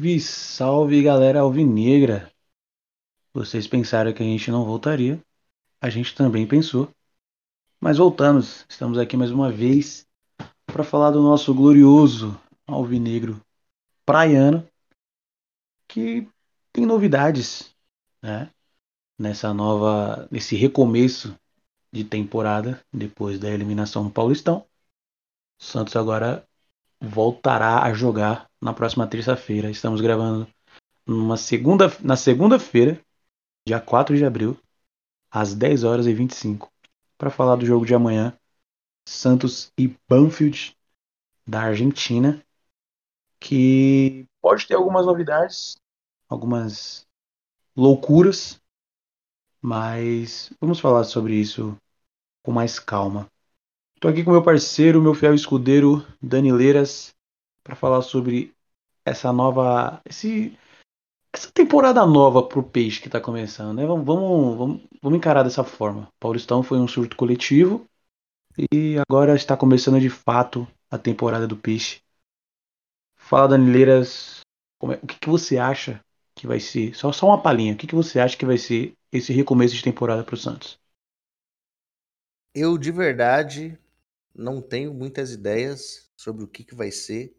Salve, salve galera alvinegra! Vocês pensaram que a gente não voltaria? A gente também pensou. Mas voltamos, estamos aqui mais uma vez para falar do nosso glorioso alvinegro praiano, que tem novidades, né? Nessa nova, nesse recomeço de temporada depois da eliminação no Paulistão. Santos agora voltará a jogar na próxima terça-feira. Estamos gravando numa segunda, na segunda-feira, dia 4 de abril, às 10 horas e 25, para falar do jogo de amanhã, Santos e Banfield da Argentina, que pode ter algumas novidades, algumas loucuras, mas vamos falar sobre isso com mais calma. Estou aqui com meu parceiro, meu fiel escudeiro, Dani Leiras, para falar sobre essa nova. Esse, essa temporada nova pro Peixe que está começando. Né? Vamos, vamos, vamos, vamos encarar dessa forma. Paulistão foi um surto coletivo e agora está começando de fato a temporada do Peixe. Fala, Dani Leiras, é, o que, que você acha que vai ser? Só, só uma palhinha. O que, que você acha que vai ser esse recomeço de temporada para o Santos? Eu de verdade não tenho muitas ideias sobre o que, que vai ser.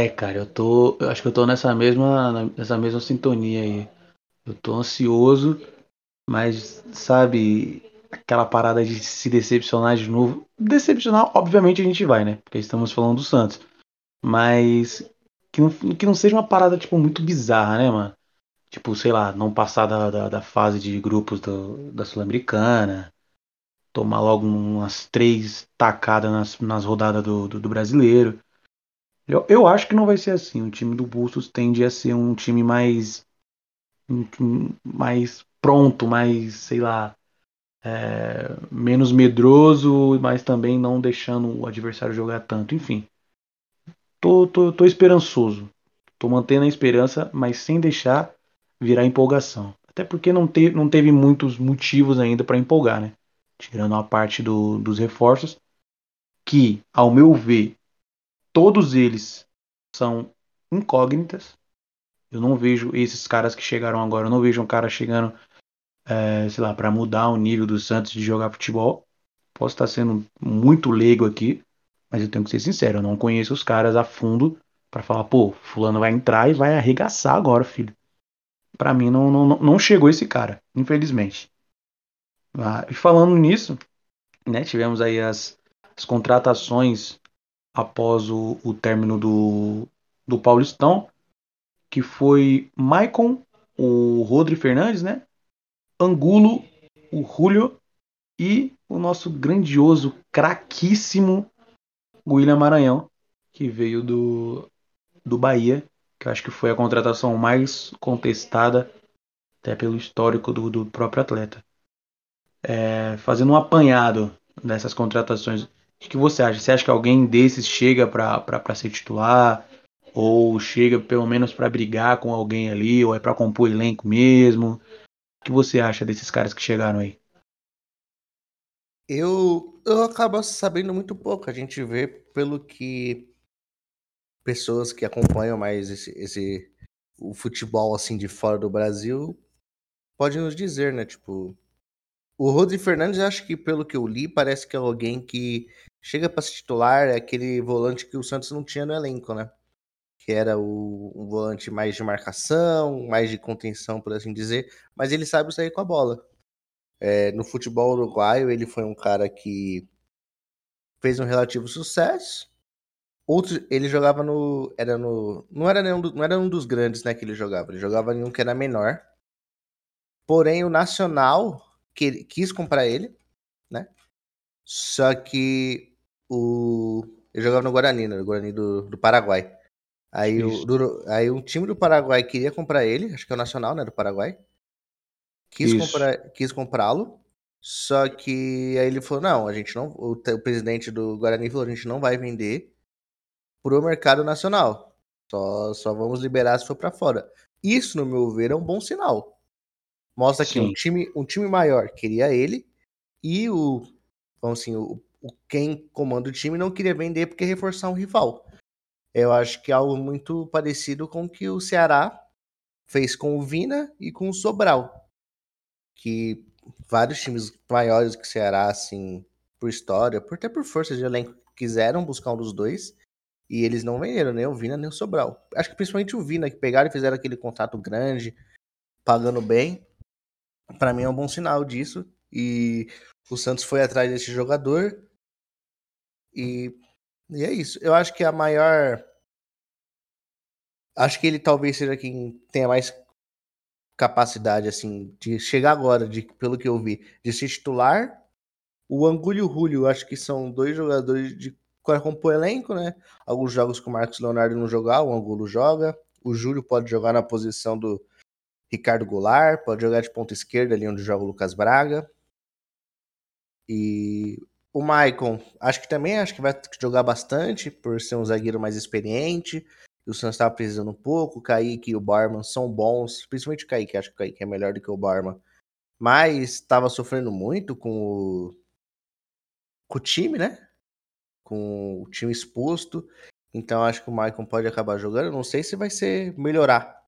É, cara, eu tô. Eu acho que eu tô nessa mesma, nessa mesma sintonia aí. Eu tô ansioso, mas sabe, aquela parada de se decepcionar de novo. Decepcionar, obviamente, a gente vai, né? Porque estamos falando do Santos. Mas que não, que não seja uma parada, tipo, muito bizarra, né, mano? Tipo, sei lá, não passar da, da, da fase de grupos do, da Sul-Americana tomar logo umas três tacadas nas, nas rodadas do, do, do brasileiro. Eu, eu, acho que não vai ser assim. O time do Bustos tende a ser um time mais. mais pronto, mais, sei lá. É, menos medroso, mas também não deixando o adversário jogar tanto. Enfim. Tô, tô, tô esperançoso. Tô mantendo a esperança, mas sem deixar virar empolgação. Até porque não, te, não teve muitos motivos ainda para empolgar, né? Tirando a parte do, dos reforços, que, ao meu ver, todos eles são incógnitas. Eu não vejo esses caras que chegaram agora, eu não vejo um cara chegando, é, sei lá, para mudar o nível do Santos de jogar futebol. Posso estar sendo muito leigo aqui, mas eu tenho que ser sincero, eu não conheço os caras a fundo para falar, pô, fulano vai entrar e vai arregaçar agora, filho. Para mim não, não, não chegou esse cara, infelizmente. Ah, e falando nisso, né, tivemos aí as, as contratações após o, o término do, do Paulistão, que foi Maicon, o Rodri Fernandes, né? Angulo, o Julio e o nosso grandioso, craquíssimo William Maranhão, que veio do, do Bahia, que eu acho que foi a contratação mais contestada, até pelo histórico do, do próprio atleta é, fazendo um apanhado dessas contratações, o que você acha? Você acha que alguém desses chega para ser titular? Ou chega pelo menos para brigar com alguém ali? Ou é para compor elenco mesmo? O que você acha desses caras que chegaram aí? Eu, eu acabo sabendo muito pouco. A gente vê pelo que pessoas que acompanham mais esse, esse o futebol assim de fora do Brasil podem nos dizer, né? Tipo, o Rodri Fernandes, acho que pelo que eu li, parece que é alguém que chega para se titular, é aquele volante que o Santos não tinha no elenco, né? Que era o, um volante mais de marcação, mais de contenção, por assim dizer, mas ele sabe sair com a bola. É, no futebol uruguaio, ele foi um cara que fez um relativo sucesso. Outro, ele jogava no, era no, não era nenhum, não era um dos grandes, né, que ele jogava. Ele jogava em um que era menor. Porém, o Nacional que, quis comprar ele, né? Só que o. Ele jogava no Guarani, né? No Guarani do, do Paraguai. Aí, o, do, aí um time do Paraguai queria comprar ele, acho que é o Nacional, né? Do Paraguai. Quis, comprar, quis comprá-lo. Só que aí ele falou: não, a gente não. O, o presidente do Guarani falou: a gente não vai vender pro mercado nacional. Só, só vamos liberar se for para fora. Isso, no meu ver, é um bom sinal. Mostra que um time, um time maior queria ele e o, vamos assim, o, o quem comanda o time não queria vender porque reforçar um rival. Eu acho que é algo muito parecido com o que o Ceará fez com o Vina e com o Sobral. Que vários times maiores que o Ceará, assim, por história, por até por força de elenco, quiseram buscar um dos dois. E eles não venderam nem o Vina nem o Sobral. Acho que principalmente o Vina, que pegaram e fizeram aquele contrato grande, pagando bem. Para mim é um bom sinal disso. E o Santos foi atrás desse jogador. E, e é isso. Eu acho que a maior. Acho que ele talvez seja quem tenha mais capacidade, assim, de chegar agora, de, pelo que eu vi, de ser titular. O Angulo e o Julio, acho que são dois jogadores de compor elenco, né? Alguns jogos que o Marcos Leonardo não jogar, o Angulo joga. O Júlio pode jogar na posição do Ricardo Goulart, pode jogar de ponta esquerda ali onde joga o Lucas Braga. E o Maicon, acho que também acho que vai jogar bastante por ser um zagueiro mais experiente. O Santos estava precisando um pouco. O Kaique e o Barman são bons, principalmente o Kaique, acho que o Kaique é melhor do que o Barman. Mas estava sofrendo muito com o, com o time, né? Com o time exposto. Então acho que o Maicon pode acabar jogando. Não sei se vai ser melhorar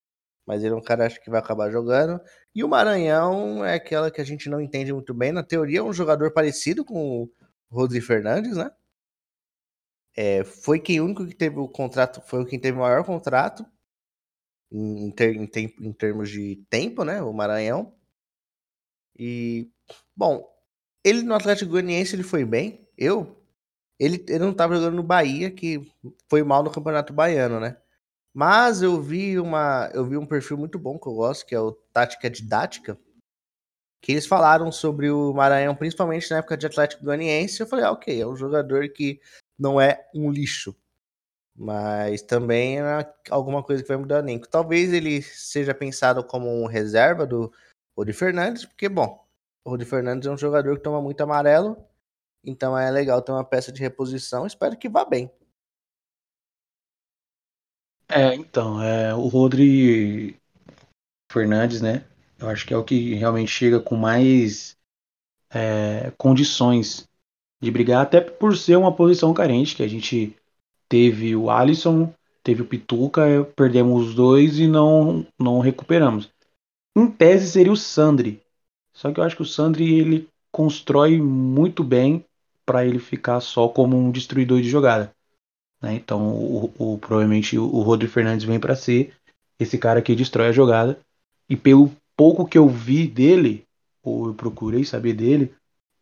mas ele é um cara acho que vai acabar jogando. E o Maranhão é aquela que a gente não entende muito bem. Na teoria, é um jogador parecido com o Rodrigo Fernandes, né? É, foi quem único que teve o contrato, foi quem teve o maior contrato em, ter, em, em termos de tempo, né? O Maranhão. E, bom, ele no Atlético Goianiense ele foi bem. Eu, ele, ele não estava jogando no Bahia, que foi mal no Campeonato Baiano, né? Mas eu vi uma, eu vi um perfil muito bom que eu gosto, que é o Tática Didática, que eles falaram sobre o Maranhão, principalmente na época de Atlético Goianiense. Eu falei, ah, ok, é um jogador que não é um lixo, mas também é alguma coisa que vai mudar o elenco. Talvez ele seja pensado como um reserva do Rodi Fernandes, porque, bom, o Rodi Fernandes é um jogador que toma muito amarelo, então é legal ter uma peça de reposição. Espero que vá bem. É, então, é, o Rodri Fernandes, né? Eu acho que é o que realmente chega com mais é, condições de brigar, até por ser uma posição carente, que a gente teve o Alisson, teve o Pituca, perdemos os dois e não, não recuperamos. Em tese seria o Sandri, só que eu acho que o Sandri ele constrói muito bem para ele ficar só como um destruidor de jogada. Né? Então, o, o, provavelmente o Rodrigo Fernandes vem para ser esse cara que destrói a jogada. E pelo pouco que eu vi dele, ou eu procurei saber dele,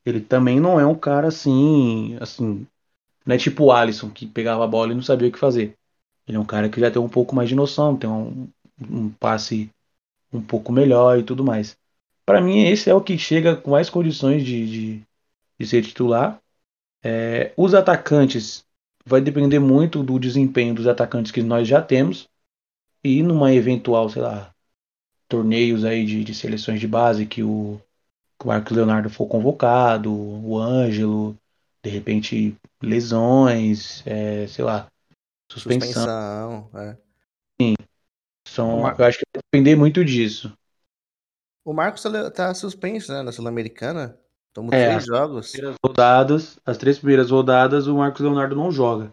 ele também não é um cara assim, assim, não é tipo o Alisson que pegava a bola e não sabia o que fazer. Ele é um cara que já tem um pouco mais de noção, tem um, um passe um pouco melhor e tudo mais. Para mim, esse é o que chega com mais condições de, de, de ser titular. É, os atacantes vai depender muito do desempenho dos atacantes que nós já temos e numa eventual, sei lá, torneios aí de, de seleções de base que o, que o Marcos Leonardo for convocado, o Ângelo, de repente lesões, é, sei lá, suspensão. suspensão é. Sim. São, Mar... Eu acho que vai depender muito disso. O Marcos tá, tá suspenso, né, na Sul-Americana. Tomou é, três jogos. Primeiras rodadas, as três primeiras rodadas o Marcos Leonardo não joga.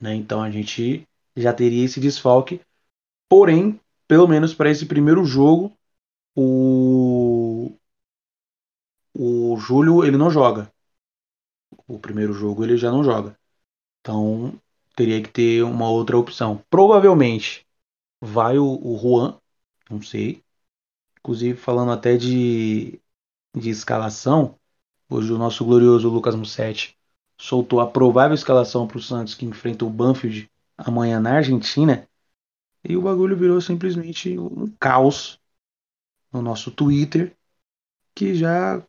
Né? Então a gente já teria esse desfalque. Porém, pelo menos para esse primeiro jogo, o o Júlio ele não joga. O primeiro jogo ele já não joga. Então teria que ter uma outra opção. Provavelmente vai o, o Juan, não sei. Inclusive falando até de de escalação, hoje o nosso glorioso Lucas Mussetti soltou a provável escalação para o Santos que enfrenta o Banfield amanhã na Argentina. E o bagulho virou simplesmente um caos no nosso Twitter, que já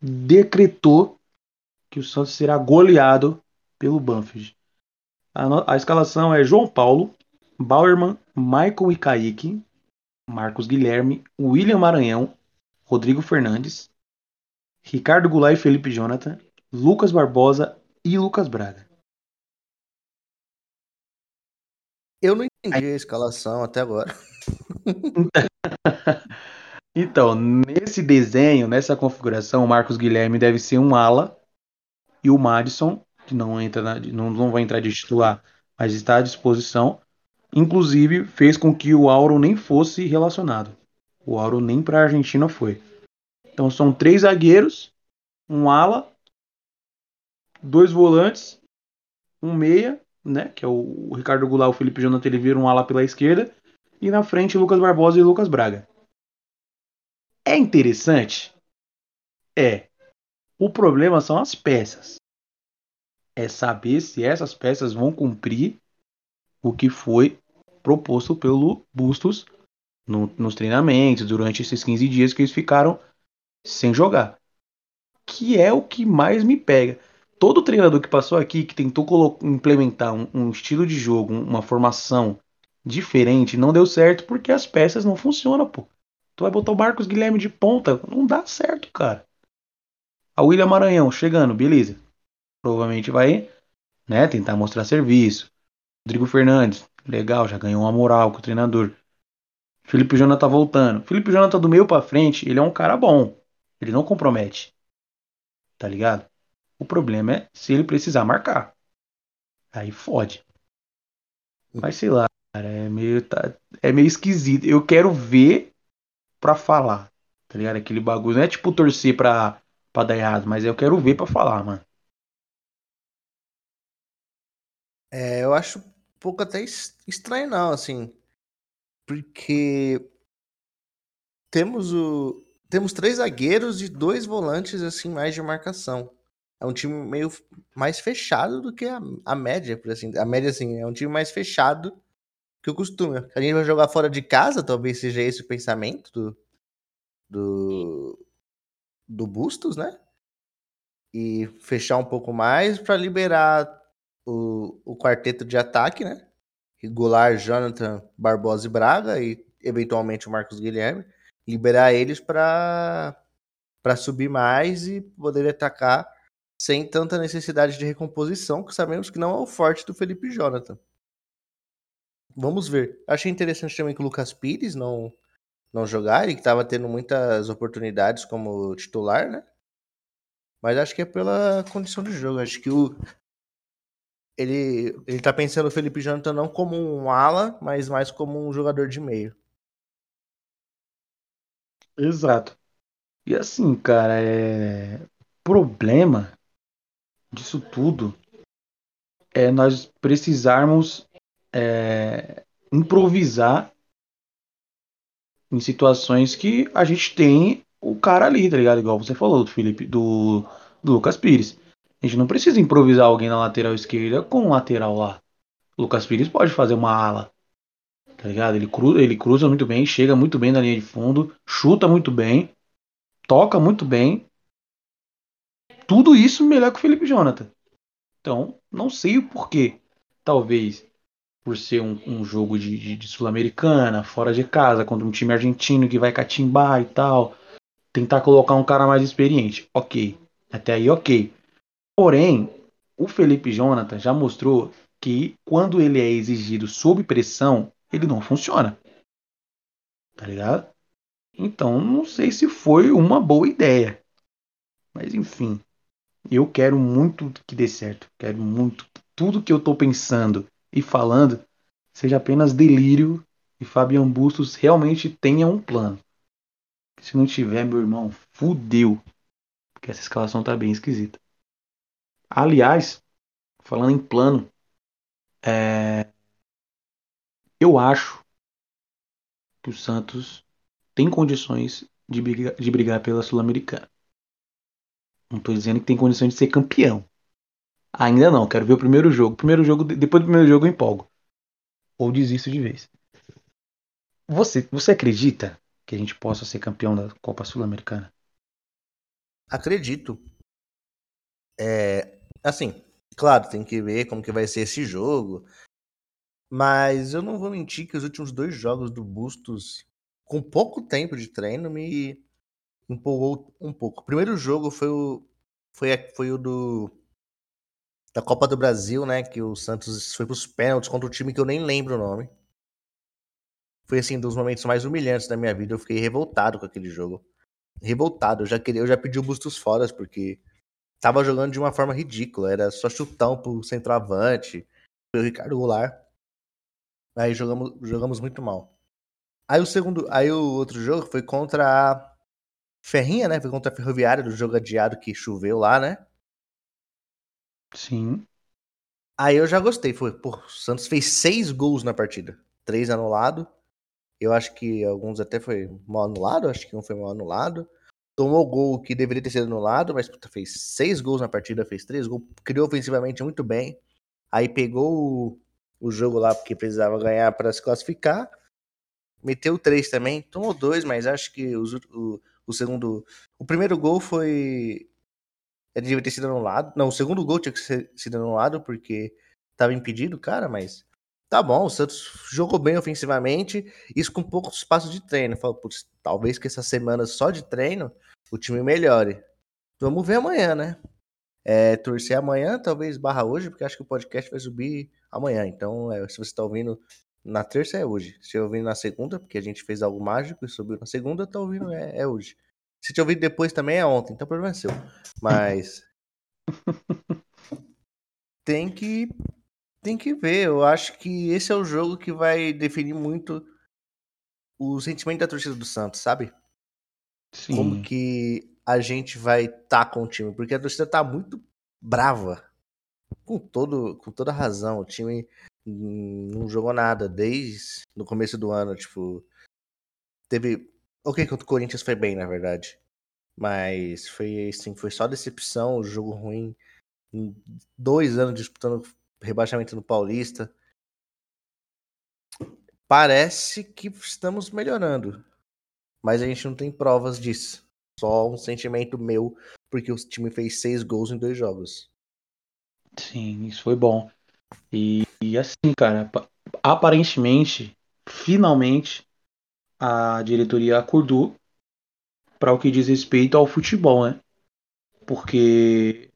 decretou que o Santos será goleado pelo Banfield. A, a escalação é João Paulo, Bauerman, Michael e Kaique, Marcos Guilherme, William Maranhão, Rodrigo Fernandes, Ricardo Goulart e Felipe Jonathan, Lucas Barbosa e Lucas Braga. Eu não entendi a escalação até agora. então, nesse desenho, nessa configuração, o Marcos Guilherme deve ser um ala e o Madison, que não entra na, não, não vai entrar de titular, mas está à disposição. Inclusive, fez com que o Auro nem fosse relacionado. O Auro nem para a Argentina foi. Então são três zagueiros, um ala, dois volantes, um meia, né? Que é o, Ricardo Goulart, o Felipe Jonathan Oliveira, um ala pela esquerda. E na frente, Lucas Barbosa e Lucas Braga. É interessante? É. O problema são as peças. É saber se essas peças vão cumprir o que foi proposto pelo Bustos no, nos treinamentos, durante esses 15 dias que eles ficaram sem jogar. Que é o que mais me pega. Todo treinador que passou aqui, que tentou implementar um, um estilo de jogo, uma formação diferente, não deu certo porque as peças não funcionam, pô. Tu vai botar o Marcos Guilherme de ponta, não dá certo, cara. A William Maranhão chegando, beleza. Provavelmente vai, né, tentar mostrar serviço. Rodrigo Fernandes, legal, já ganhou uma moral com o treinador. Felipe Jonathan voltando. Felipe Jonathan do meio para frente, ele é um cara bom. Ele não compromete. Tá ligado? O problema é se ele precisar marcar. Aí fode. Mas sei lá, cara, é meio, tá, é meio esquisito. Eu quero ver pra falar. Tá ligado? Aquele bagulho. Não é tipo torcer pra, pra dar errado, mas eu quero ver pra falar, mano. É, eu acho um pouco até estranho, não, assim. Porque temos o temos três zagueiros e dois volantes assim mais de marcação. É um time meio mais fechado do que a, a média, por assim. A média assim, é um time mais fechado que o costume. A gente vai jogar fora de casa, talvez seja esse o pensamento do do, do Bustos, né? E fechar um pouco mais para liberar o, o quarteto de ataque, né? Goulart, Jonathan, Barbosa e Braga e eventualmente o Marcos Guilherme, liberar eles para para subir mais e poder atacar sem tanta necessidade de recomposição, que sabemos que não é o forte do Felipe Jonathan. Vamos ver. Achei interessante também que o Lucas Pires não não jogar, ele que estava tendo muitas oportunidades como titular, né? Mas acho que é pela condição de jogo. Acho que o, ele, ele tá pensando o Felipe Jonathan não como um ala, mas mais como um jogador de meio. Exato. E assim, cara, é problema disso tudo é nós precisarmos é, improvisar em situações que a gente tem o cara ali, tá ligado? Igual você falou do Felipe, do, do Lucas Pires. A gente não precisa improvisar alguém na lateral esquerda com um lateral lá. O Lucas Pires pode fazer uma ala. Tá ligado? Ele cruza, ele cruza muito bem, chega muito bem na linha de fundo, chuta muito bem, toca muito bem. Tudo isso melhor que o Felipe Jonathan. Então, não sei o porquê. Talvez por ser um, um jogo de, de, de Sul-Americana, fora de casa, contra um time argentino que vai catimbar e tal. Tentar colocar um cara mais experiente. Ok. Até aí, ok. Porém, o Felipe Jonathan já mostrou que quando ele é exigido sob pressão, ele não funciona. Tá ligado? Então, não sei se foi uma boa ideia. Mas enfim, eu quero muito que dê certo. Quero muito que tudo que eu tô pensando e falando seja apenas delírio e Fabian Bustos realmente tenha um plano. Se não tiver, meu irmão, fudeu. Porque essa escalação tá bem esquisita. Aliás, falando em plano, é... eu acho que o Santos tem condições de brigar, de brigar pela Sul-Americana. Não estou dizendo que tem condições de ser campeão. Ainda não, quero ver o primeiro jogo. Primeiro jogo, depois do primeiro jogo eu empolgo. Ou desisto de vez. Você, você acredita que a gente possa ser campeão da Copa Sul-Americana? Acredito. É, Assim, claro, tem que ver como que vai ser esse jogo. Mas eu não vou mentir que os últimos dois jogos do Bustos, com pouco tempo de treino, me empolgou um pouco. O primeiro jogo foi o, foi, foi o do da Copa do Brasil, né? Que o Santos foi pros pênaltis contra um time que eu nem lembro o nome. Foi assim, um dos momentos mais humilhantes da minha vida. Eu fiquei revoltado com aquele jogo. Revoltado. Eu já queria, eu já pedi o Bustos fora, porque tava jogando de uma forma ridícula. Era só chutão pro centroavante. foi o Ricardo Goulart. Aí jogamos, jogamos muito mal. Aí o segundo, aí o outro jogo foi contra a Ferrinha, né? Foi contra a Ferroviária do jogo adiado que choveu lá, né? Sim. Aí eu já gostei. Foi, pô, o Santos fez seis gols na partida. Três anulados. Eu acho que alguns até foi mal anulado. Acho que um foi mal anulado. Tomou gol que deveria ter sido anulado, mas puta, fez seis gols na partida, fez três gols. Criou ofensivamente muito bem. Aí pegou o, jogo lá porque precisava ganhar para se classificar meteu três também, tomou dois, mas acho que os, o, o segundo. O primeiro gol foi. Ele devia ter sido anulado. Não, o segundo gol tinha que ser sido anulado porque estava impedido, cara, mas. Tá bom, o Santos jogou bem ofensivamente, isso com pouco espaço de treino. Falou, putz, talvez que essa semana só de treino o time melhore. Vamos ver amanhã, né? É, torcer amanhã, talvez barra hoje, porque acho que o podcast vai subir amanhã. Então, é, se você está ouvindo na terça é hoje. Se eu ouvir na segunda, porque a gente fez algo mágico e subiu na segunda, tá ouvindo é, é hoje. Se te ouvir depois também é ontem, então o problema é seu. Mas. tem que. Tem que ver. Eu acho que esse é o jogo que vai definir muito o sentimento da torcida do Santos, sabe? Sim. Como que a gente vai estar tá com o time. Porque a torcida tá muito brava. Com, todo, com toda razão. O time não jogou nada desde no começo do ano, tipo, teve, ok, contra o Corinthians foi bem, na verdade, mas foi assim, foi só decepção, jogo ruim, dois anos disputando rebaixamento no Paulista, parece que estamos melhorando, mas a gente não tem provas disso, só um sentimento meu, porque o time fez seis gols em dois jogos. Sim, isso foi bom. E, e assim, cara, aparentemente, finalmente, a diretoria acordou para o que diz respeito ao futebol, né? Porque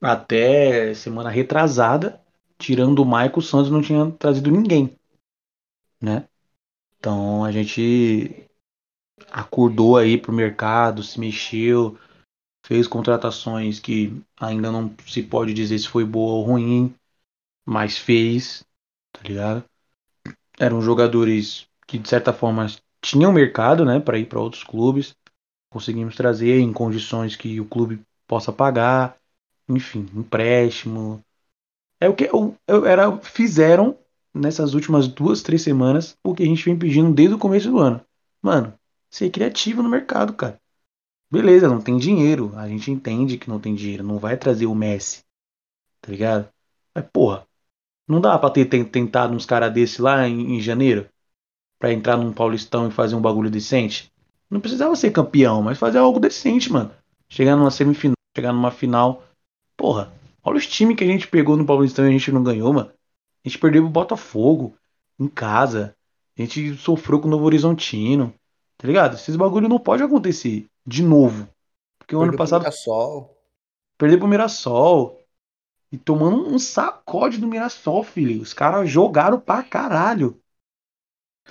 até semana retrasada, tirando o Michael, Santos não tinha trazido ninguém, né? Então a gente acordou aí pro mercado, se mexeu, fez contratações que ainda não se pode dizer se foi boa ou ruim, mas fez, tá ligado? Eram jogadores que de certa forma tinham mercado, né, para ir para outros clubes. Conseguimos trazer em condições que o clube possa pagar, enfim, empréstimo. É o que eu, eu era fizeram nessas últimas duas, três semanas o que a gente vem pedindo desde o começo do ano. Mano, ser criativo no mercado, cara. Beleza, não tem dinheiro. A gente entende que não tem dinheiro. Não vai trazer o Messi. Tá ligado? Mas, porra, não dá pra ter tentado uns caras desse lá em, em janeiro? Pra entrar num Paulistão e fazer um bagulho decente? Não precisava ser campeão, mas fazer algo decente, mano. Chegar numa semifinal, chegar numa final. Porra, olha os times que a gente pegou no Paulistão e a gente não ganhou, mano. A gente perdeu pro Botafogo, em casa. A gente sofreu com o Novo Horizontino. Tá ligado? Esses bagulho não pode acontecer de novo. Porque o ano passado. Pro Mirassol. Perder pro Mirassol. E tomando um sacode do Mirassol, filho. Os caras jogaram pra caralho.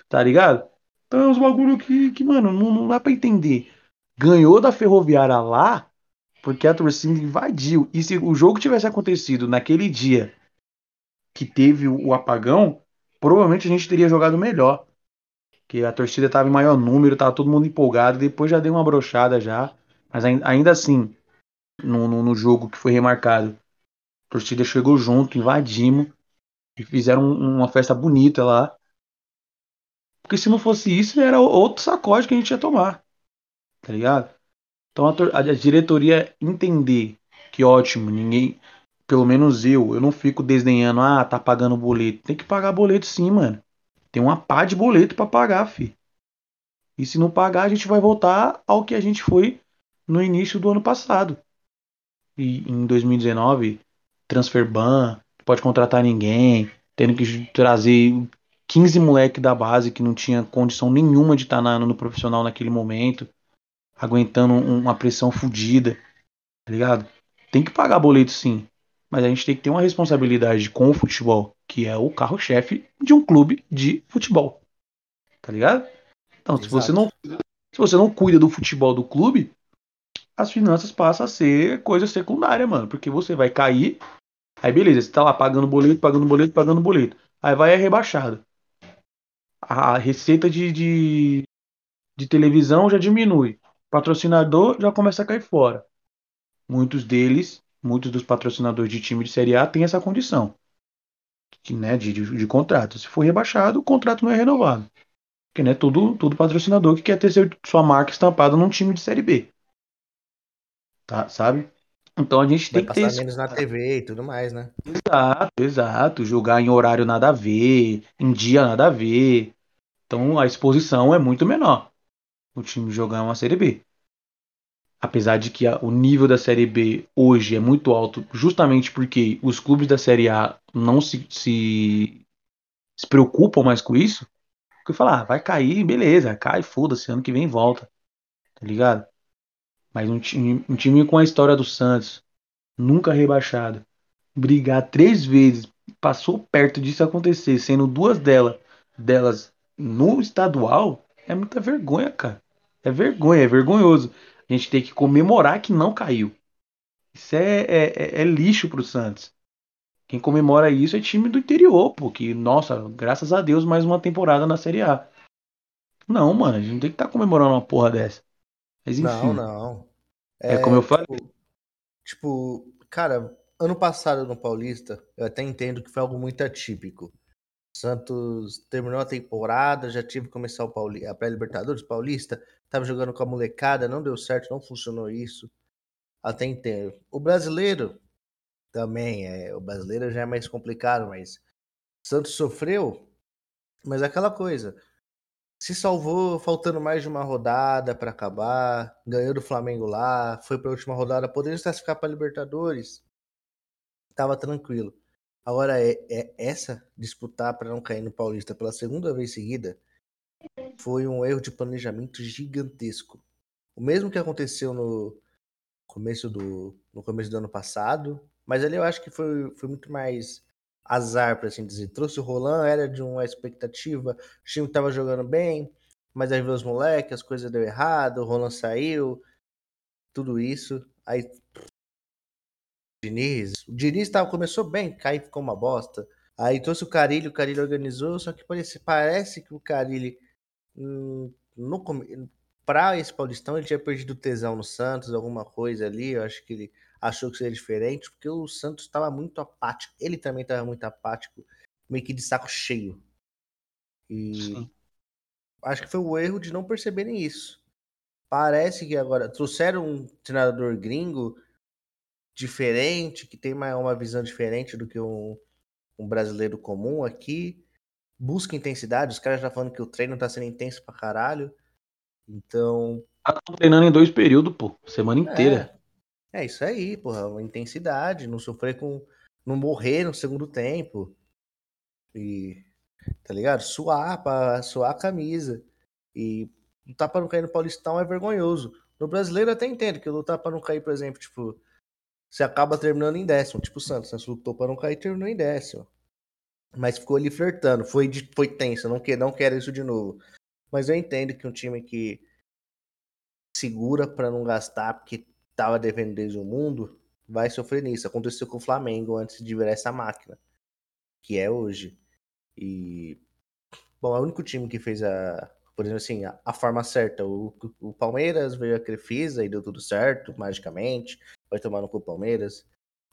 Tá ligado? Então é uns bagulho que, que mano, não, não dá pra entender. Ganhou da Ferroviária lá porque a torcida invadiu. E se o jogo tivesse acontecido naquele dia que teve o apagão, provavelmente a gente teria jogado melhor. Que a torcida tava em maior número, tava todo mundo empolgado. Depois já deu uma brochada já. Mas ainda assim, no, no, no jogo que foi remarcado, a torcida chegou junto, invadimos e fizeram uma festa bonita lá. Porque se não fosse isso, era outro sacode que a gente ia tomar. Tá ligado? Então a, a diretoria entender que ótimo, ninguém, pelo menos eu, eu não fico desdenhando, ah, tá pagando boleto. Tem que pagar boleto sim, mano. Tem uma pá de boleto para pagar, fi. E se não pagar, a gente vai voltar ao que a gente foi no início do ano passado. E em 2019, transfer ban, pode contratar ninguém, tendo que trazer 15 moleque da base que não tinha condição nenhuma de estar tá no profissional naquele momento, aguentando uma pressão fodida, tá ligado? Tem que pagar boleto sim, mas a gente tem que ter uma responsabilidade com o futebol, que é o carro-chefe de um clube de futebol, tá ligado? Então, se você não se você não cuida do futebol do clube, as finanças passam a ser coisa secundária, mano, porque você vai cair Aí beleza, você tá lá pagando boleto, pagando boleto, pagando boleto. Aí vai é rebaixado. A receita de, de, de televisão já diminui. O patrocinador já começa a cair fora. Muitos deles, muitos dos patrocinadores de time de Série A têm essa condição que, né, de, de, de contrato. Se for rebaixado, o contrato não é renovado. Porque né, todo, todo patrocinador que quer ter seu, sua marca estampada num time de Série B. Tá, sabe? Então a gente Vai tem que ter menos na TV e tudo mais, né? Exato, exato. Jogar em horário nada a ver, em dia nada a ver. Então a exposição é muito menor. O time jogar uma Série B. Apesar de que o nível da Série B hoje é muito alto, justamente porque os clubes da Série A não se, se, se preocupam mais com isso. Porque falar, ah, vai cair, beleza, cai, foda-se, ano que vem volta. Tá ligado? Mas um time, um time com a história do Santos, nunca rebaixado, brigar três vezes, passou perto disso acontecer, sendo duas delas, delas no estadual, é muita vergonha, cara. É vergonha, é vergonhoso. A gente tem que comemorar que não caiu. Isso é, é, é- é lixo pro Santos. Quem comemora isso é time do interior, pô. Que, nossa, graças a Deus, mais uma temporada na Série A. Não, mano, a gente não tem que estar comemorando uma porra dessa. Mas enfim, Não, não. é como eu falei. Tipo, tipo, cara, ano passado no Paulista, eu até entendo que foi algo muito atípico. Santos terminou a temporada, já tive que começar o Pauli a pré-Libertadores Paulista, tava jogando com a molecada, não deu certo, não funcionou isso. Até entendo. O brasileiro também é, o brasileiro já é mais complicado, mas Santos sofreu, mas é aquela coisa. Se salvou faltando mais de uma rodada para acabar, ganhou do Flamengo lá, foi para a última rodada, poderia se classificar para Libertadores. Tava tranquilo. Agora é, é essa disputar para não cair no Paulista pela segunda vez seguida foi um erro de planejamento gigantesco. O mesmo que aconteceu no começo do no começo do ano passado, mas ali eu acho que foi, foi muito mais azar, para assim dizer. Trouxe o Roland, era de uma expectativa, o time tava jogando bem, mas aí veio os moleques, as coisas deu errado, o Roland saiu, tudo isso. Aí Diniz, o Diniz tava, começou bem, caiu ficou uma bosta. Aí trouxe o Carilho, o Carilho organizou, só que parece, parece que o Carilho hum, no come- pra esse Paulistão ele tinha perdido tesão no Santos, alguma coisa ali, eu acho que ele achou que seria diferente, porque o Santos estava muito apático, ele também estava muito apático, meio que de saco cheio. E Sim. acho que foi o erro de não perceberem isso. Parece que agora trouxeram um treinador gringo diferente, que tem uma, uma visão diferente do que um, um brasileiro comum aqui. Busca intensidade, os caras já falando que o treino tá sendo intenso pra caralho. Então, Tá treinando em dois períodos, pô. Semana inteira. É, é isso aí, porra. Uma intensidade, não sofrer com. Não morrer no segundo tempo. E. Tá ligado? Suar, pra suar a camisa. E lutar pra não cair no Paulistão é vergonhoso. No brasileiro eu até entendo que lutar pra não cair, por exemplo, tipo. Você acaba terminando em décimo, tipo o Santos. Você lutou pra não cair terminou em décimo. Mas ficou ali flertando. Foi, de, foi tenso. Não, que, não quero isso de novo. Mas eu entendo que um time que segura pra não gastar, porque tava devendo desde o mundo, vai sofrer nisso. Aconteceu com o Flamengo antes de virar essa máquina, que é hoje. E bom, é o único time que fez a, por exemplo assim, a, a forma certa. O, o Palmeiras veio a Crefisa e deu tudo certo, magicamente. Vai tomar no cu o Palmeiras.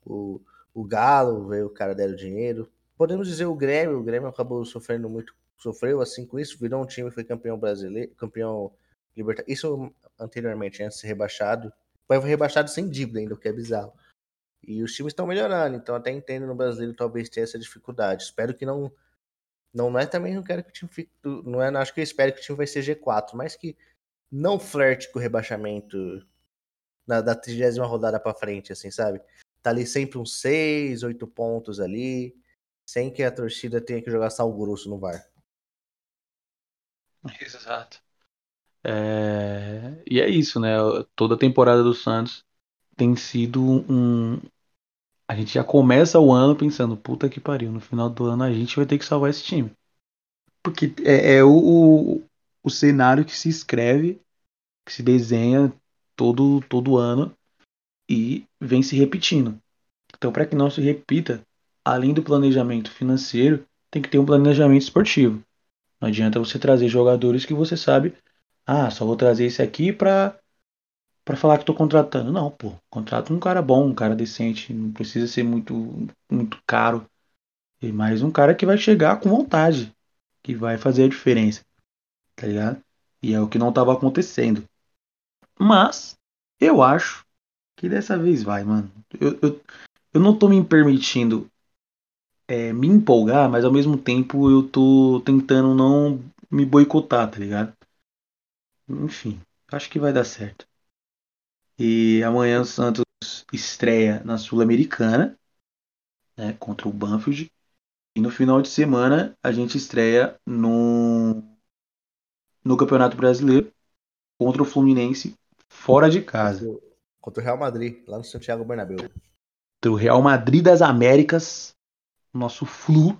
O, o Galo veio, o cara deram dinheiro. Podemos dizer o Grêmio, o Grêmio acabou sofrendo muito, sofreu assim com isso, virou um time foi campeão brasileiro, campeão libertadores. Isso anteriormente, antes de ser rebaixado. Foi rebaixado sem dívida ainda, o que é bizarro. E os times estão melhorando, então até entendo no brasileiro talvez tenha essa dificuldade. Espero que não. Não, não é também, não quero que o time fique. Não é, não acho que eu espero que o time vai ser G4, mas que não flerte com o rebaixamento na, da 30 rodada pra frente, assim, sabe? Tá ali sempre uns 6, 8 pontos ali, sem que a torcida tenha que jogar sal grosso no VAR. Exato. É, E é isso, né? Toda a temporada do Santos tem sido um. A gente já começa o ano pensando, puta que pariu, no final do ano a gente vai ter que salvar esse time. Porque é, é o, o, o cenário que se escreve, que se desenha todo, todo ano e vem se repetindo. Então, para que não se repita, além do planejamento financeiro, tem que ter um planejamento esportivo. Não adianta você trazer jogadores que você sabe, ah, só vou trazer esse aqui para para falar que estou contratando. Não, pô, contrata um cara bom, um cara decente, não precisa ser muito muito caro, e mais um cara que vai chegar com vontade, que vai fazer a diferença, tá ligado? E é o que não estava acontecendo. Mas eu acho que dessa vez vai, mano. Eu, eu, eu não tô me permitindo é, me empolgar, mas ao mesmo tempo eu tô tentando não me boicotar, tá ligado? Enfim, acho que vai dar certo. E amanhã o Santos estreia na Sul-Americana, né, contra o Banfield. E no final de semana a gente estreia no, no Campeonato Brasileiro contra o Fluminense fora de casa. Contra o Real Madrid, lá no Santiago Bernabéu. Contra o Real Madrid das Américas, nosso Flu.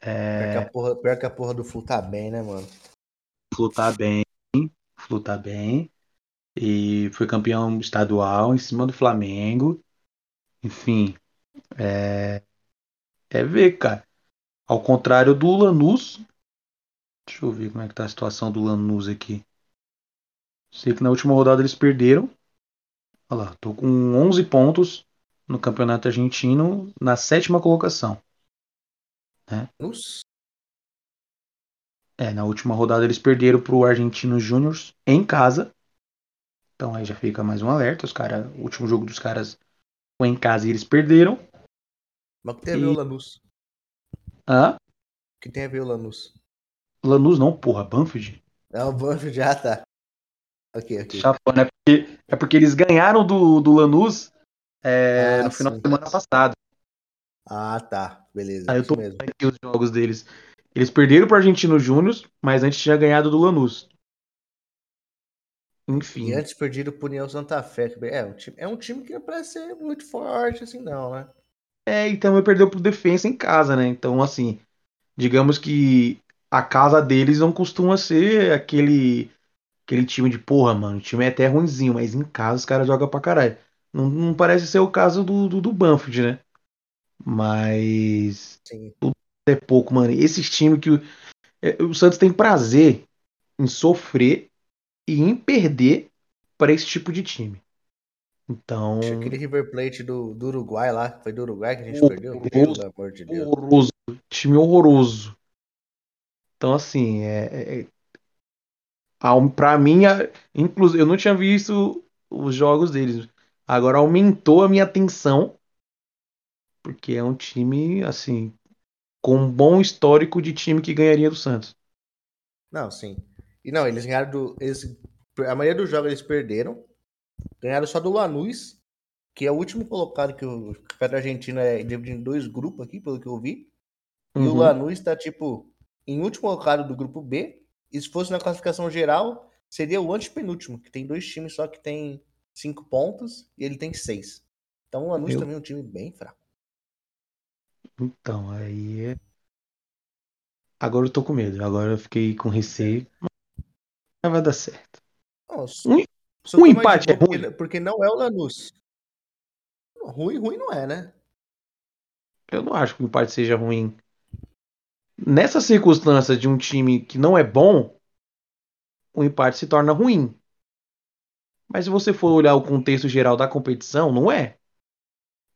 É... Pior, que a porra, pior que a porra do Flu tá bem, né, mano? Flu tá bem, Flu tá bem. E foi campeão estadual em cima do Flamengo. Enfim, é, é ver, cara. Ao contrário do Lanús. Deixa eu ver como é que tá a situação do Lanús aqui. Sei que na última rodada eles perderam. Olha lá, tô com 11 pontos no Campeonato Argentino na sétima colocação. Né? É, na última rodada eles perderam pro Argentino Júnior em casa. Então aí já fica mais um alerta. Os cara, o último jogo dos caras foi em casa e eles perderam. Mas o que tem a ver o Lanús? Hã? O que tem a ver o Lanús? Lanús não, porra, Banfield. É o Banfield, já tá. Ok, ok. Chapando, é porque, é porque eles ganharam do, do Lanús é, ah, no final sim. da semana passada. Ah, tá. Beleza. Aí eu tô mesmo. aqui os jogos deles. Eles perderam pro Argentino Júnior, mas antes tinha ganhado do Lanús. Enfim. E antes perdido pro União Santa Fé. É um, time, é um time que não parece ser muito forte assim, não, né? É, e também perdeu pro Defensa em casa, né? Então, assim, digamos que a casa deles não costuma ser aquele aquele time de porra, mano. O time é até ruimzinho, mas em casa os caras jogam pra caralho. Não, não parece ser o caso do, do, do Banfield, né? Mas. Sim. é pouco, mano. Esses times que. O, é, o Santos tem prazer em sofrer e em perder para esse tipo de time. Então. Aquele River Plate do, do Uruguai lá, foi do Uruguai que a gente horroroso, perdeu? Pelo amor de Deus. Horroroso. Time horroroso. Então, assim, é, é, para mim, inclusive, eu não tinha visto os jogos deles. Agora aumentou a minha atenção, porque é um time, assim, com um bom histórico de time que ganharia do Santos. Não, sim. E não, eles ganharam do. Eles, a maioria dos jogos eles perderam. Ganharam só do Lanús, que é o último colocado que o Campeonato Argentino é dividido em dois grupos aqui, pelo que eu vi. E uhum. o Lanús tá, tipo, em último colocado do grupo B, e se fosse na classificação geral, seria o antepenúltimo, que tem dois times só que tem cinco pontos e ele tem seis. Então o Lanús eu... também é um time bem fraco. Então, aí é. Agora eu tô com medo. Agora eu fiquei com receio. Mas vai dar certo. Nossa, um, um empate é ruim. Porque, porque não é o Lanús. Ruim, ruim não é, né? Eu não acho que o empate seja ruim nessa circunstância de um time que não é bom, o empate se torna ruim. Mas se você for olhar o contexto geral da competição, não é.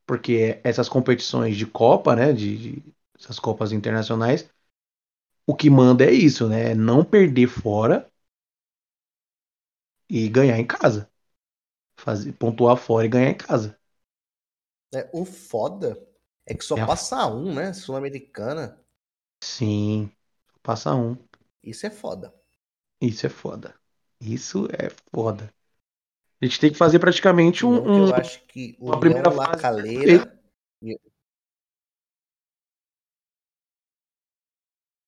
Porque essas competições de Copa, né, de, de essas Copas internacionais, o que manda é isso, né? É não perder fora e ganhar em casa. Fazer, pontuar fora e ganhar em casa. É, o foda é que só é. passa um, né? Sul-Americana. Sim, passa um. Isso é foda. Isso é foda. Isso é foda. A gente tem que fazer praticamente um. um eu acho que o uma primeira Lacaleira.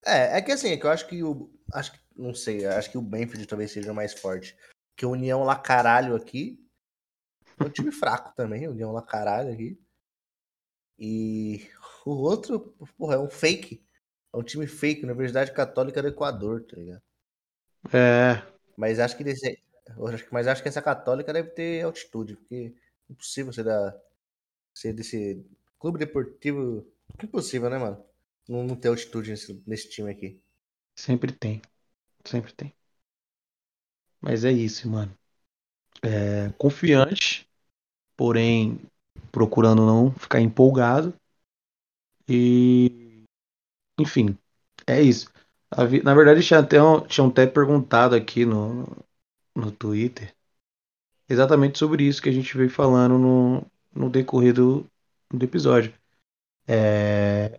É, é que assim, é que eu acho que o. Acho que. Não sei, acho que o Benfield talvez seja mais forte. Que o União lá caralho aqui. É um time fraco também, União lá caralho aqui. E o outro, porra, é um fake. É um time fake, Universidade Católica do Equador, tá ligado? É. Mas acho que desse, mas acho que essa católica deve ter altitude, porque é impossível você dar ser desse clube deportivo. Impossível, né, mano? Não, não ter altitude nesse, nesse time aqui. Sempre tem. Sempre tem. Mas é isso, mano. É, confiante, porém procurando não ficar empolgado. E. Enfim, é isso. Na verdade, tinha até, tinham até perguntado aqui no, no Twitter exatamente sobre isso que a gente veio falando no, no decorrer do, do episódio. É,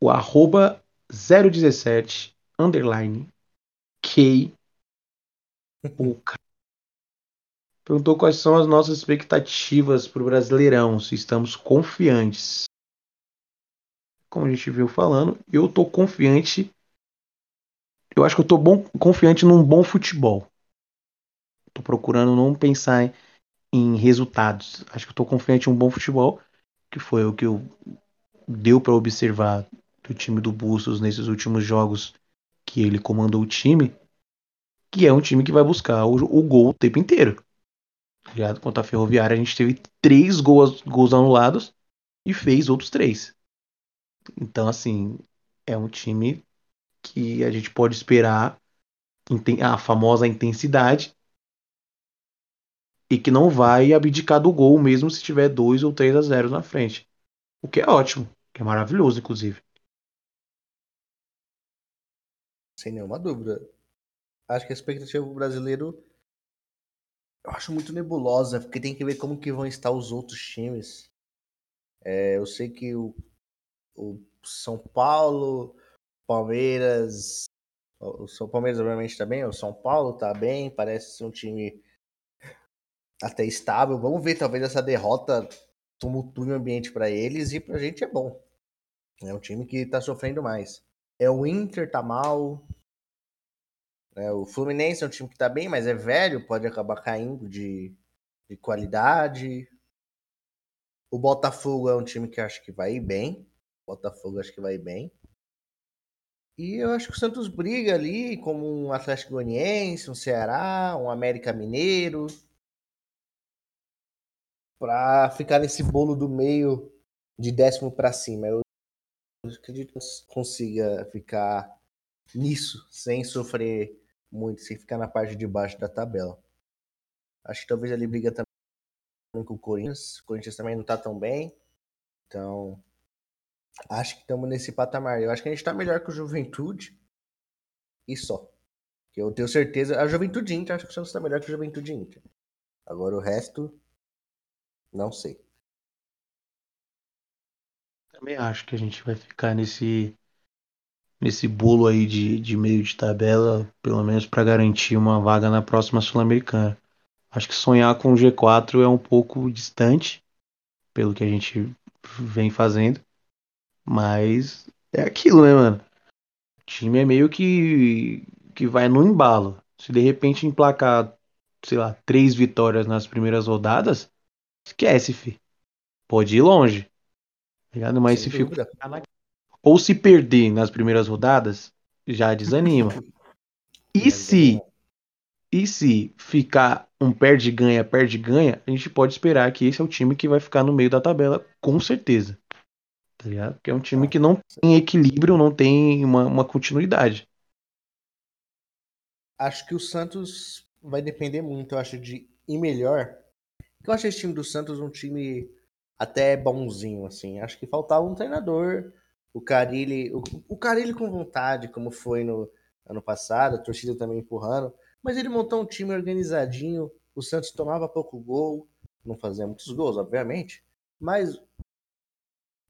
o arroba 017 underline K perguntou quais são as nossas expectativas para o Brasileirão, se estamos confiantes. Como a gente viu falando, eu estou confiante. Eu acho que eu estou bom, confiante num bom futebol. Estou procurando não pensar em, em resultados. Acho que estou confiante em um bom futebol, que foi o que eu, deu para observar do time do Bustos nesses últimos jogos que ele comandou o time, que é um time que vai buscar o, o gol o tempo inteiro. Já contra a Ferroviária, a gente teve três gols, gols anulados e fez outros três. Então, assim, é um time que a gente pode esperar a famosa intensidade e que não vai abdicar do gol mesmo se tiver 2 ou 3 a 0 na frente. O que é ótimo, que é maravilhoso, inclusive. Sem nenhuma dúvida. Acho que a expectativa do brasileiro eu acho muito nebulosa, porque tem que ver como que vão estar os outros times. É, eu sei que o, o São Paulo, Palmeiras, o São Palmeiras obviamente está bem, o São Paulo está bem, parece ser um time até estável. Vamos ver, talvez essa derrota tumultue o ambiente para eles e para a gente é bom. É um time que está sofrendo mais. É o Inter tá mal, é, o Fluminense é um time que está bem, mas é velho, pode acabar caindo de, de qualidade. O Botafogo é um time que acho que vai ir bem. O Botafogo acho que vai ir bem. E eu acho que o Santos briga ali como um Atlético Goianiense, um Ceará, um América Mineiro. Para ficar nesse bolo do meio de décimo para cima. Eu acredito que consiga ficar nisso sem sofrer muito sem ficar na parte de baixo da tabela. Acho que talvez ele briga também com o Corinthians. O Corinthians também não tá tão bem. Então, acho que estamos nesse patamar. Eu acho que a gente tá melhor que o Juventude. E só. Que eu tenho certeza. A Juventude Inter, acho que o Santos tá melhor que o Juventude Inter. Agora o resto, não sei. Também acho que a gente vai ficar nesse nesse bolo aí de, de meio de tabela, pelo menos para garantir uma vaga na próxima Sul-Americana. Acho que sonhar com o G4 é um pouco distante, pelo que a gente vem fazendo, mas é aquilo, né, mano? O time é meio que, que vai no embalo. Se de repente emplacar, sei lá, três vitórias nas primeiras rodadas, esquece, fi. Pode ir longe. Tá ligado? Mas Sem se ficar ou se perder nas primeiras rodadas, já desanima. E se e se ficar um perde-ganha, perde-ganha, a gente pode esperar que esse é o time que vai ficar no meio da tabela, com certeza. Tá ligado? Porque é um time que não tem equilíbrio, não tem uma, uma continuidade. Acho que o Santos vai depender muito, eu acho, de ir melhor. Eu acho esse time do Santos um time até bonzinho, assim. Acho que faltava um treinador o Carilli, o, o Carilli com vontade, como foi no ano passado, a torcida também empurrando, mas ele montou um time organizadinho, o Santos tomava pouco gol, não fazia muitos gols, obviamente, mas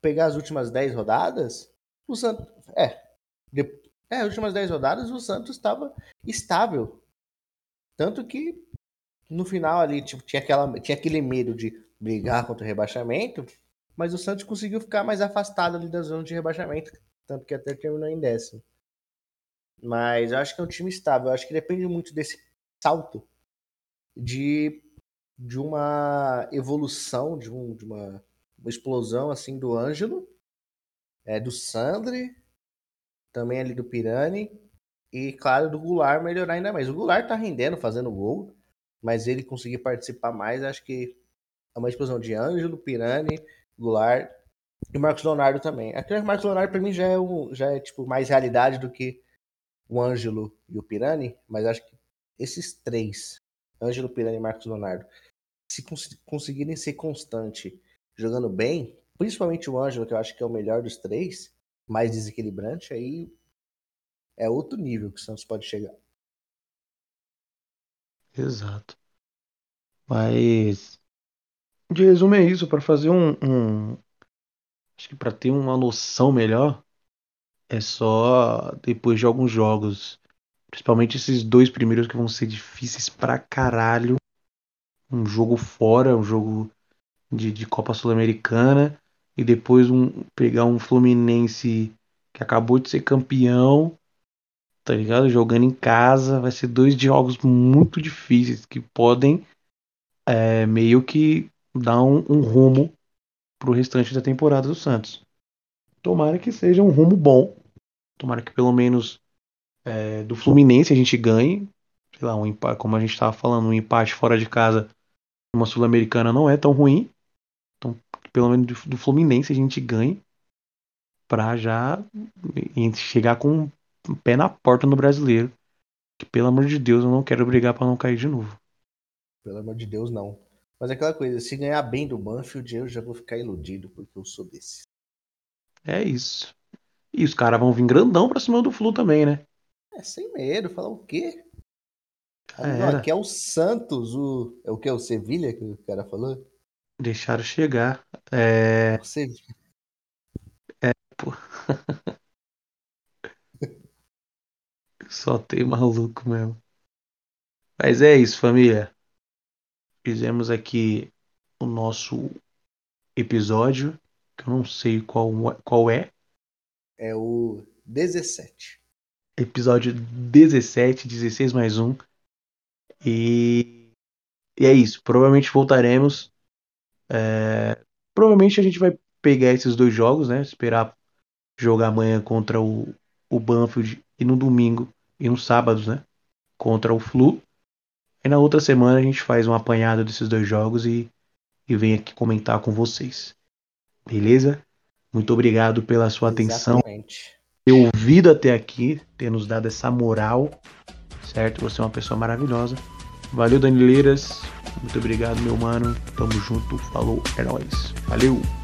pegar as últimas 10 rodadas, o Santos, é, de, é, as últimas 10 rodadas o Santos estava estável, tanto que no final ali, tipo, tinha, aquela, tinha aquele medo de brigar contra o rebaixamento, mas o Santos conseguiu ficar mais afastado ali da zona de rebaixamento, tanto que até terminou em décimo. Mas eu acho que é um time estável, eu acho que depende muito desse salto de, de uma evolução, de, um, de uma, uma explosão assim do Ângelo, é, do Sandri, também ali do Pirani, e claro, do Goulart melhorar ainda mais. O Goulart tá rendendo, fazendo gol, mas ele conseguir participar mais, acho que é uma explosão de Ângelo, Pirani, Goulart e Marcos Leonardo também. Aqui o Marcos Leonardo para mim já é, um, já é tipo mais realidade do que o Ângelo e o Pirani, mas acho que esses três, Ângelo, Pirani e Marcos Leonardo, se cons conseguirem ser constante jogando bem, principalmente o Ângelo, que eu acho que é o melhor dos três, mais desequilibrante, aí é outro nível que o Santos pode chegar. Exato. Mas de resumo é isso, para fazer um, um, acho que para ter uma noção melhor é só depois de alguns jogos, principalmente esses dois primeiros que vão ser difíceis pra caralho. Um jogo fora, um jogo de, de Copa Sul-Americana e depois um pegar um Fluminense que acabou de ser campeão, tá ligado? Jogando em casa, vai ser dois jogos muito difíceis que podem é, meio que dar um, um rumo pro restante da temporada do Santos. Tomara que seja um rumo bom. Tomara que pelo menos é, do Fluminense a gente ganhe. Sei lá, um empate, como a gente estava falando, um empate fora de casa uma Sul-Americana não é tão ruim. Então, pelo menos do, do Fluminense a gente ganhe. Pra já chegar com um pé na porta no brasileiro. Que pelo amor de Deus eu não quero brigar para não cair de novo. Pelo amor de Deus, não. Mas é aquela coisa, se ganhar bem do Banfield, eu já vou ficar iludido, porque eu sou desse. É isso. E os caras vão vir grandão pra cima do Flu também, né? É, sem medo, falar o quê? Ah, aqui é o Santos, o. É o que? O Sevilha que o cara falou? Deixaram chegar. É. O Sevilha. É, pô. Só tem maluco mesmo. Mas é isso, família. Fizemos aqui o nosso episódio, que eu não sei qual, qual é. É o 17. Episódio 17, 16 mais um. E, e é isso. Provavelmente voltaremos. É... Provavelmente a gente vai pegar esses dois jogos, né? Esperar jogar amanhã contra o, o Banfield e no domingo e no sábado, né? Contra o Flu. E na outra semana a gente faz um apanhado desses dois jogos e, e vem aqui comentar com vocês. Beleza? Muito obrigado pela sua Exatamente. atenção. Ter ouvido até aqui, ter nos dado essa moral, certo? Você é uma pessoa maravilhosa. Valeu, Danileiras. Muito obrigado, meu mano. Tamo junto. Falou, é nóis. Valeu!